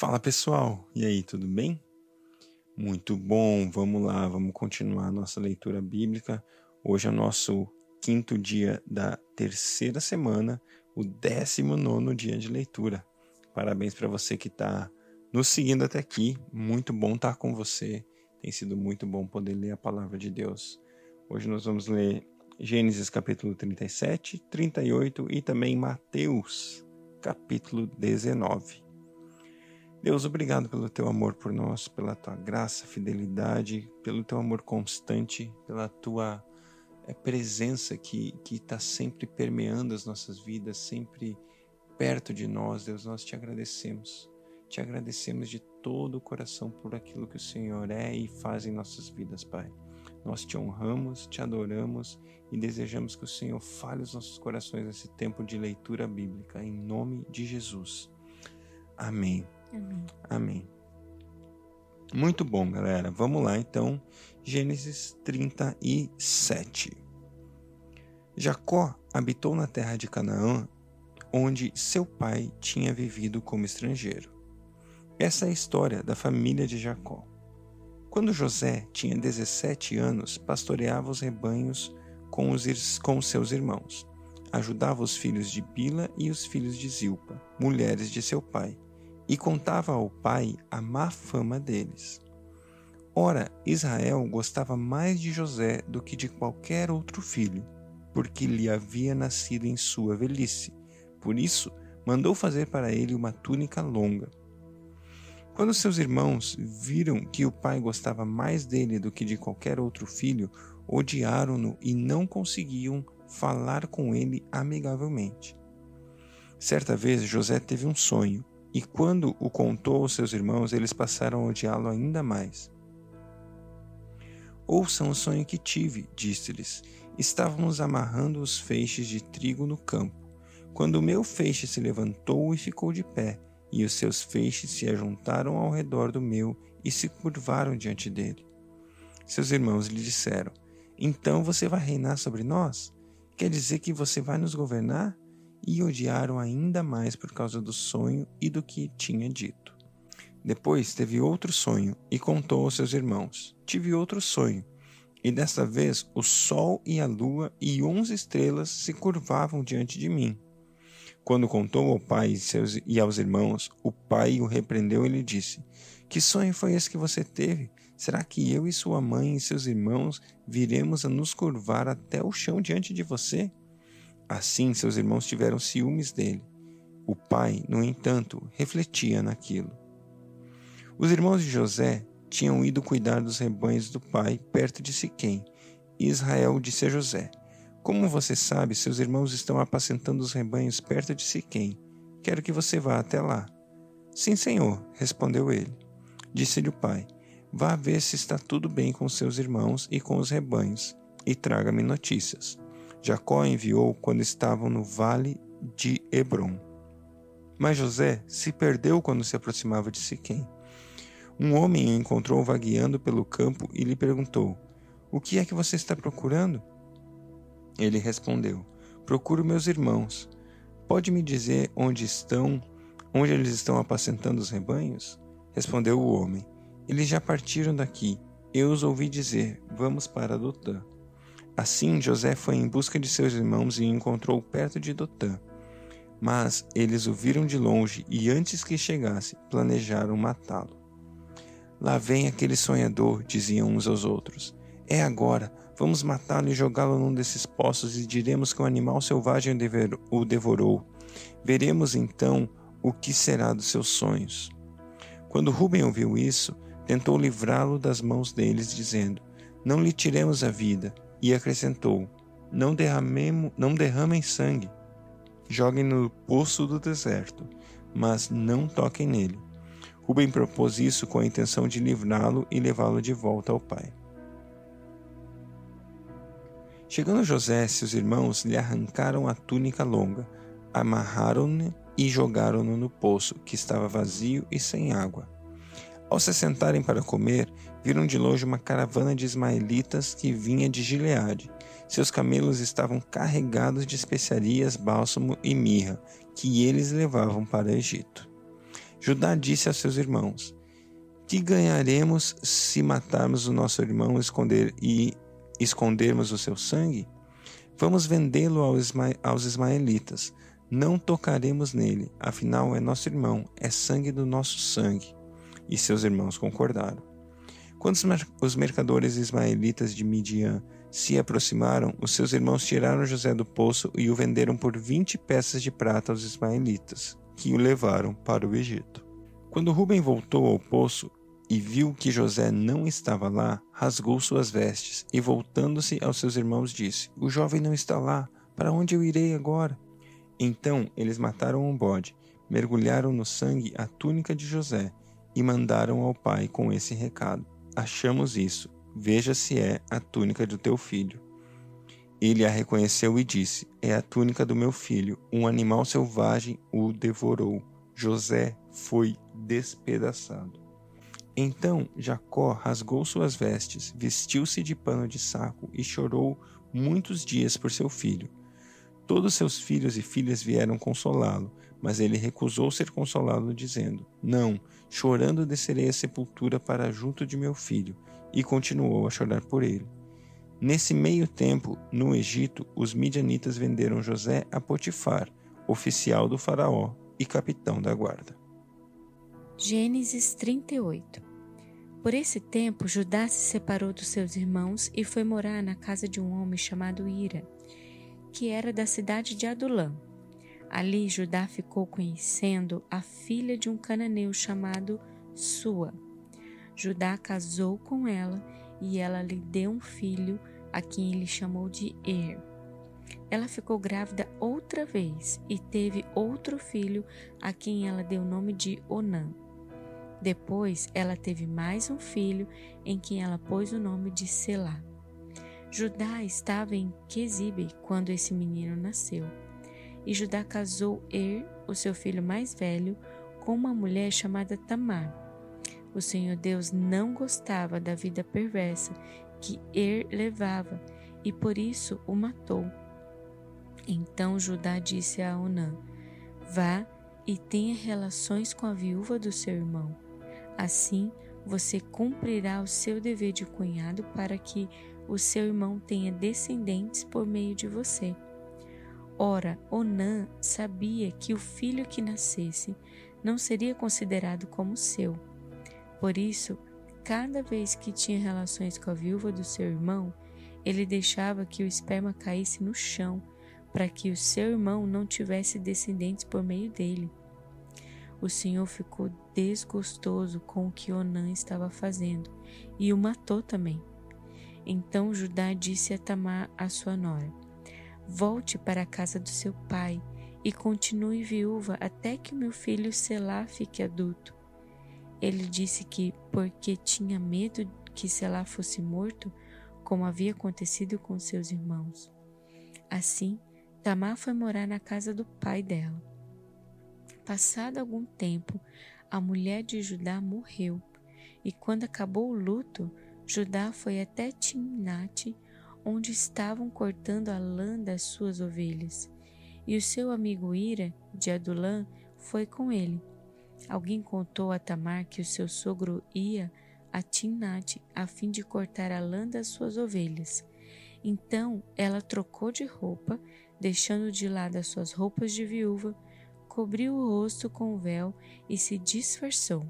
Fala pessoal, e aí, tudo bem? Muito bom, vamos lá, vamos continuar a nossa leitura bíblica. Hoje é o nosso quinto dia da terceira semana, o décimo nono dia de leitura. Parabéns para você que está nos seguindo até aqui, muito bom estar com você, tem sido muito bom poder ler a palavra de Deus. Hoje nós vamos ler Gênesis capítulo 37, 38 e também Mateus capítulo 19. Deus, obrigado pelo teu amor por nós, pela tua graça, fidelidade, pelo teu amor constante, pela tua é, presença que está sempre permeando as nossas vidas, sempre perto de nós. Deus, nós te agradecemos. Te agradecemos de todo o coração por aquilo que o Senhor é e faz em nossas vidas, Pai. Nós te honramos, te adoramos e desejamos que o Senhor fale os nossos corações nesse tempo de leitura bíblica, em nome de Jesus. Amém. Amém. Amém. Muito bom, galera. Vamos lá então. Gênesis 37. Jacó habitou na terra de Canaã, onde seu pai tinha vivido como estrangeiro. Essa é a história da família de Jacó. Quando José tinha 17 anos, pastoreava os rebanhos com, os, com seus irmãos. Ajudava os filhos de Bila e os filhos de Zilpa, mulheres de seu pai e contava ao pai a má fama deles. Ora, Israel gostava mais de José do que de qualquer outro filho, porque lhe havia nascido em sua velhice. Por isso, mandou fazer para ele uma túnica longa. Quando seus irmãos viram que o pai gostava mais dele do que de qualquer outro filho, odiaram-no e não conseguiam falar com ele amigavelmente. Certa vez José teve um sonho e quando o contou aos seus irmãos, eles passaram a odiá-lo ainda mais. Ouçam o sonho que tive, disse-lhes. Estávamos amarrando os feixes de trigo no campo, quando o meu feixe se levantou e ficou de pé, e os seus feixes se ajuntaram ao redor do meu e se curvaram diante dele. Seus irmãos lhe disseram: Então você vai reinar sobre nós? Quer dizer que você vai nos governar? E odiaram ainda mais por causa do sonho e do que tinha dito. Depois teve outro sonho e contou aos seus irmãos: Tive outro sonho, e desta vez o sol e a lua e onze estrelas se curvavam diante de mim. Quando contou ao pai e, seus, e aos irmãos, o pai o repreendeu e lhe disse: Que sonho foi esse que você teve? Será que eu e sua mãe e seus irmãos viremos a nos curvar até o chão diante de você? Assim, seus irmãos tiveram ciúmes dele. O pai, no entanto, refletia naquilo. Os irmãos de José tinham ido cuidar dos rebanhos do pai perto de Siquém, e Israel disse a José: Como você sabe, seus irmãos estão apacentando os rebanhos perto de Siquém. Quero que você vá até lá. Sim, senhor, respondeu ele. Disse-lhe o pai: Vá ver se está tudo bem com seus irmãos e com os rebanhos, e traga-me notícias. Jacó enviou quando estavam no vale de Hebron. Mas José se perdeu quando se aproximava de Siquém. Um homem o encontrou vagueando pelo campo e lhe perguntou: O que é que você está procurando? Ele respondeu: Procuro meus irmãos. Pode me dizer onde estão, onde eles estão apacentando os rebanhos? Respondeu o homem: Eles já partiram daqui. Eu os ouvi dizer: Vamos para Dotã. Assim José foi em busca de seus irmãos e encontrou perto de Dotã. Mas eles o viram de longe e antes que chegasse, planejaram matá-lo. Lá vem aquele sonhador, diziam uns aos outros. É agora, vamos matá-lo e jogá-lo num desses poços e diremos que um animal selvagem o devorou. Veremos então o que será dos seus sonhos. Quando Rubem ouviu isso, tentou livrá-lo das mãos deles, dizendo: Não lhe tiremos a vida e acrescentou: Não, derramemos, não derramem sangue, joguem no poço do deserto, mas não toquem nele. Rubem propôs isso com a intenção de livrá-lo e levá-lo de volta ao pai. Chegando José, seus irmãos lhe arrancaram a túnica longa, amarraram-no e jogaram-no no poço, que estava vazio e sem água. Ao se sentarem para comer, viram de longe uma caravana de ismaelitas que vinha de Gileade. Seus camelos estavam carregados de especiarias, bálsamo e mirra, que eles levavam para o Egito. Judá disse a seus irmãos: Que ganharemos se matarmos o nosso irmão esconder, e escondermos o seu sangue? Vamos vendê-lo aos ismaelitas. Não tocaremos nele, afinal é nosso irmão, é sangue do nosso sangue. E seus irmãos concordaram. Quando os mercadores ismaelitas de Midian se aproximaram, os seus irmãos tiraram José do poço e o venderam por vinte peças de prata aos ismaelitas, que o levaram para o Egito. Quando Rubem voltou ao poço e viu que José não estava lá, rasgou suas vestes e, voltando-se aos seus irmãos, disse: O jovem não está lá. Para onde eu irei agora? Então eles mataram um bode, mergulharam no sangue a túnica de José e mandaram ao pai com esse recado: Achamos isso Veja se é a túnica do teu filho. Ele a reconheceu e disse: É a túnica do meu filho. Um animal selvagem o devorou. José foi despedaçado. Então Jacó rasgou suas vestes, vestiu-se de pano de saco e chorou muitos dias por seu filho. Todos seus filhos e filhas vieram consolá-lo, mas ele recusou ser consolado, dizendo: Não, chorando descerei à sepultura para junto de meu filho e continuou a chorar por ele. Nesse meio tempo, no Egito, os midianitas venderam José a Potifar, oficial do faraó e capitão da guarda. Gênesis 38 Por esse tempo, Judá se separou dos seus irmãos e foi morar na casa de um homem chamado Ira, que era da cidade de Adulã. Ali, Judá ficou conhecendo a filha de um cananeu chamado Sua. Judá casou com ela e ela lhe deu um filho, a quem ele chamou de Er. Ela ficou grávida outra vez e teve outro filho, a quem ela deu o nome de Onã. Depois, ela teve mais um filho, em quem ela pôs o nome de Selá. Judá estava em Quesibe quando esse menino nasceu. E Judá casou Er, o seu filho mais velho, com uma mulher chamada Tamar. O Senhor Deus não gostava da vida perversa que Er levava e por isso o matou. Então Judá disse a Onã: Vá e tenha relações com a viúva do seu irmão. Assim você cumprirá o seu dever de cunhado para que o seu irmão tenha descendentes por meio de você. Ora, Onã sabia que o filho que nascesse não seria considerado como seu por isso, cada vez que tinha relações com a viúva do seu irmão, ele deixava que o esperma caísse no chão, para que o seu irmão não tivesse descendentes por meio dele. O Senhor ficou desgostoso com o que Onã estava fazendo e o matou também. Então Judá disse a Tamar, a sua nora: Volte para a casa do seu pai e continue viúva até que o meu filho Selá fique adulto. Ele disse que, porque tinha medo que Selá fosse morto, como havia acontecido com seus irmãos. Assim, Tamar foi morar na casa do pai dela. Passado algum tempo, a mulher de Judá morreu, e quando acabou o luto, Judá foi até Timnate, onde estavam cortando a lã das suas ovelhas. E o seu amigo Ira, de Adulã, foi com ele. Alguém contou a Tamar que o seu sogro ia a Timnate a fim de cortar a lã das suas ovelhas. Então ela trocou de roupa, deixando de lado as suas roupas de viúva, cobriu o rosto com o véu e se disfarçou.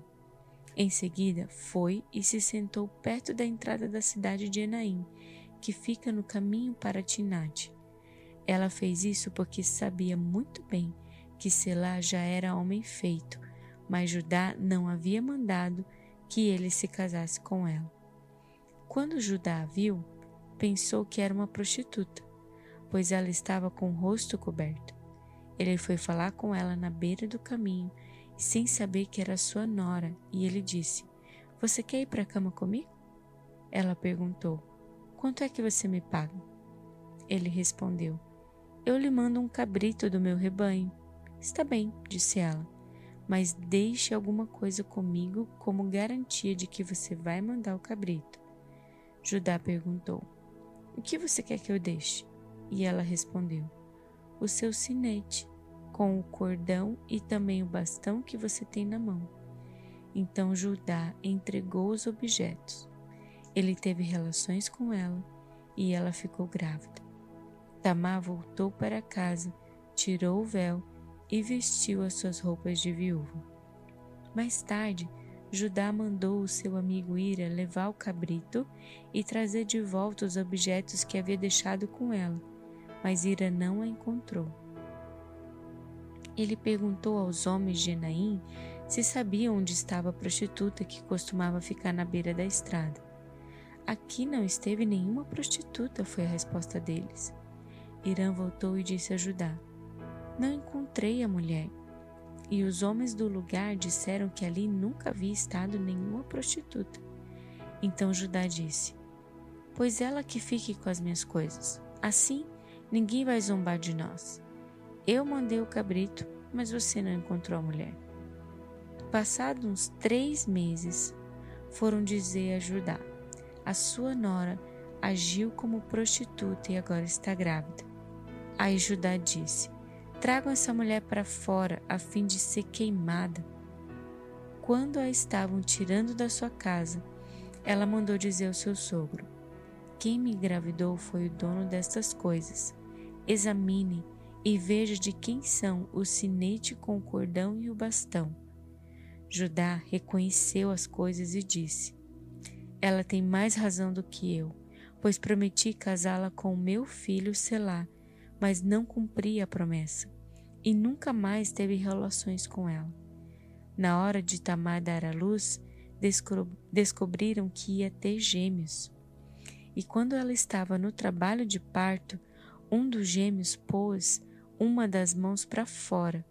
Em seguida, foi e se sentou perto da entrada da cidade de Enaim, que fica no caminho para Tinate. Ela fez isso porque sabia muito bem que Selá já era homem feito mas Judá não havia mandado que ele se casasse com ela. Quando Judá a viu, pensou que era uma prostituta, pois ela estava com o rosto coberto. Ele foi falar com ela na beira do caminho, sem saber que era sua nora, e ele disse: Você quer ir para a cama comigo? Ela perguntou: Quanto é que você me paga? Ele respondeu: Eu lhe mando um cabrito do meu rebanho. Está bem, disse ela mas deixe alguma coisa comigo como garantia de que você vai mandar o cabrito. Judá perguntou: O que você quer que eu deixe? E ela respondeu: O seu sinete, com o cordão e também o bastão que você tem na mão. Então Judá entregou os objetos. Ele teve relações com ela e ela ficou grávida. Tamar voltou para casa, tirou o véu e vestiu as suas roupas de viúva. Mais tarde, Judá mandou o seu amigo Ira levar o cabrito e trazer de volta os objetos que havia deixado com ela, mas Ira não a encontrou. Ele perguntou aos homens de Enaim se sabiam onde estava a prostituta que costumava ficar na beira da estrada. Aqui não esteve nenhuma prostituta, foi a resposta deles. Irã voltou e disse a Judá: Não encontrei a mulher. E os homens do lugar disseram que ali nunca havia estado nenhuma prostituta. Então Judá disse: Pois ela que fique com as minhas coisas. Assim, ninguém vai zombar de nós. Eu mandei o cabrito, mas você não encontrou a mulher. Passados uns três meses, foram dizer a Judá: A sua nora agiu como prostituta e agora está grávida. Aí Judá disse: Tragam essa mulher para fora a fim de ser queimada. Quando a estavam tirando da sua casa, ela mandou dizer ao seu sogro: Quem me engravidou foi o dono destas coisas. Examine e veja de quem são o sinete com o cordão e o bastão. Judá reconheceu as coisas e disse: Ela tem mais razão do que eu, pois prometi casá-la com meu filho Selá mas não cumpria a promessa e nunca mais teve relações com ela. Na hora de Tamar dar à luz, descobriram que ia ter gêmeos. E quando ela estava no trabalho de parto, um dos gêmeos pôs uma das mãos para fora.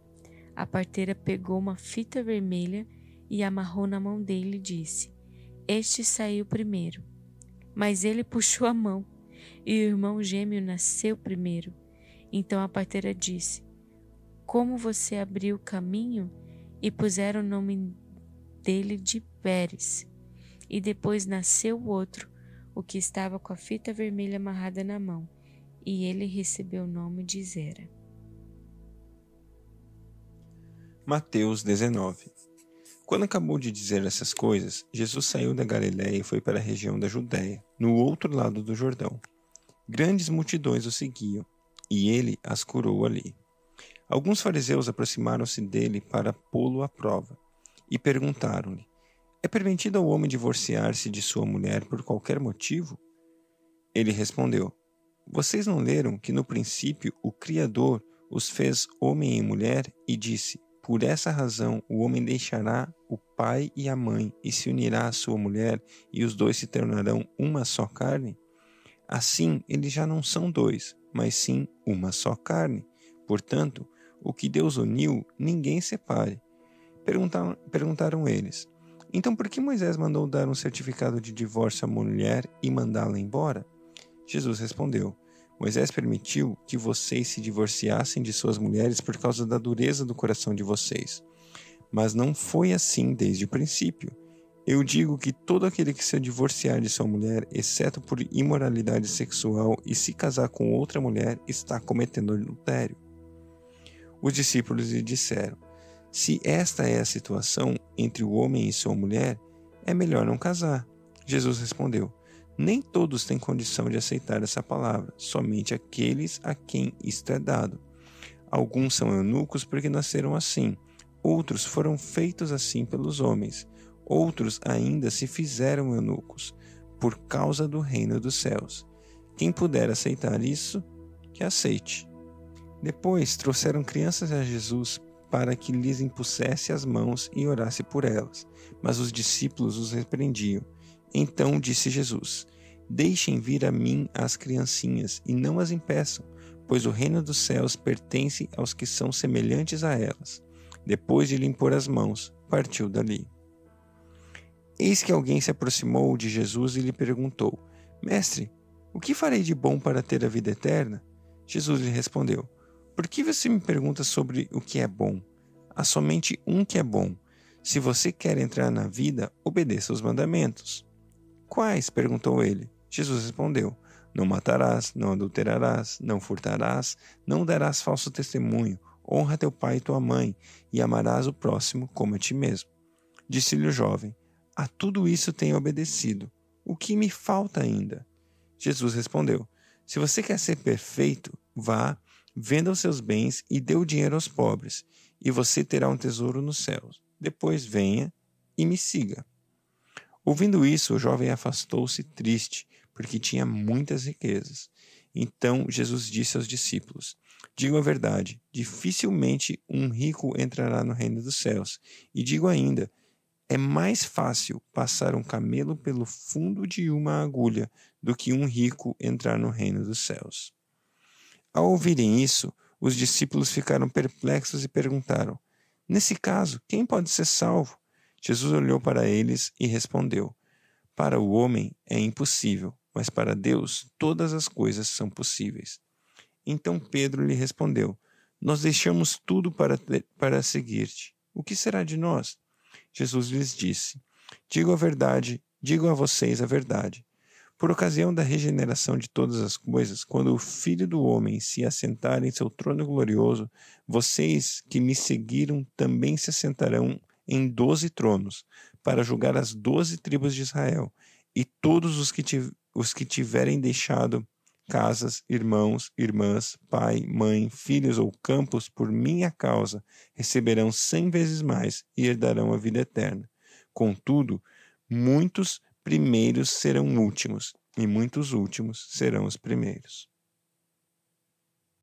A parteira pegou uma fita vermelha e amarrou na mão dele e disse: Este saiu primeiro. Mas ele puxou a mão e o irmão gêmeo nasceu primeiro. Então a parteira disse: Como você abriu o caminho e puseram o nome dele de Pérez. E depois nasceu o outro, o que estava com a fita vermelha amarrada na mão, e ele recebeu o nome de Zera. Mateus 19 Quando acabou de dizer essas coisas, Jesus saiu da Galiléia e foi para a região da Judéia, no outro lado do Jordão. Grandes multidões o seguiam e ele as curou ali. Alguns fariseus aproximaram-se dele para pô-lo à prova e perguntaram-lhe: É permitido ao homem divorciar-se de sua mulher por qualquer motivo? Ele respondeu: Vocês não leram que no princípio o Criador os fez homem e mulher e disse: Por essa razão o homem deixará o pai e a mãe e se unirá à sua mulher, e os dois se tornarão uma só carne? Assim, eles já não são dois, mas sim uma só carne. Portanto, o que Deus uniu, ninguém separe. Perguntaram, perguntaram eles: Então por que Moisés mandou dar um certificado de divórcio à mulher e mandá-la embora? Jesus respondeu: Moisés permitiu que vocês se divorciassem de suas mulheres por causa da dureza do coração de vocês. Mas não foi assim desde o princípio. Eu digo que todo aquele que se divorciar de sua mulher, exceto por imoralidade sexual, e se casar com outra mulher, está cometendo adultério. Os discípulos lhe disseram: Se esta é a situação entre o homem e sua mulher, é melhor não casar. Jesus respondeu: Nem todos têm condição de aceitar essa palavra, somente aqueles a quem isto é dado. Alguns são eunucos porque nasceram assim, outros foram feitos assim pelos homens Outros ainda se fizeram eunucos, por causa do reino dos céus. Quem puder aceitar isso, que aceite. Depois trouxeram crianças a Jesus para que lhes impusesse as mãos e orasse por elas. Mas os discípulos os repreendiam. Então disse Jesus: Deixem vir a mim as criancinhas e não as impeçam, pois o reino dos céus pertence aos que são semelhantes a elas. Depois de lhe impor as mãos, partiu dali. Eis que alguém se aproximou de Jesus e lhe perguntou: Mestre, o que farei de bom para ter a vida eterna? Jesus lhe respondeu: Por que você me pergunta sobre o que é bom? Há somente um que é bom. Se você quer entrar na vida, obedeça aos mandamentos. Quais? perguntou ele. Jesus respondeu: Não matarás, não adulterarás, não furtarás, não darás falso testemunho, Honra teu pai e tua mãe, e amarás o próximo como a ti mesmo. Disse-lhe o jovem: A tudo isso tenho obedecido. O que me falta ainda? Jesus respondeu: Se você quer ser perfeito, vá, venda os seus bens e dê o dinheiro aos pobres, e você terá um tesouro nos céus. Depois venha e me siga. Ouvindo isso, o jovem afastou-se triste, porque tinha muitas riquezas. Então Jesus disse aos discípulos: Digo a verdade, dificilmente um rico entrará no reino dos céus. E digo ainda: é mais fácil passar um camelo pelo fundo de uma agulha do que um rico entrar no reino dos céus. Ao ouvirem isso, os discípulos ficaram perplexos e perguntaram: Nesse caso, quem pode ser salvo? Jesus olhou para eles e respondeu: Para o homem é impossível, mas para Deus todas as coisas são possíveis. Então Pedro lhe respondeu: Nós deixamos tudo para, para seguir-te. O que será de nós? Jesus lhes disse: Digo a verdade, digo a vocês a verdade. Por ocasião da regeneração de todas as coisas, quando o Filho do Homem se assentar em seu trono glorioso, vocês que me seguiram também se assentarão em doze tronos, para julgar as doze tribos de Israel, e todos os que, os que tiverem deixado casas, irmãos, irmãs, pai, mãe, filhos ou campos por minha causa receberão cem vezes mais e herdarão a vida eterna. Contudo, muitos primeiros serão últimos, e muitos últimos serão os primeiros.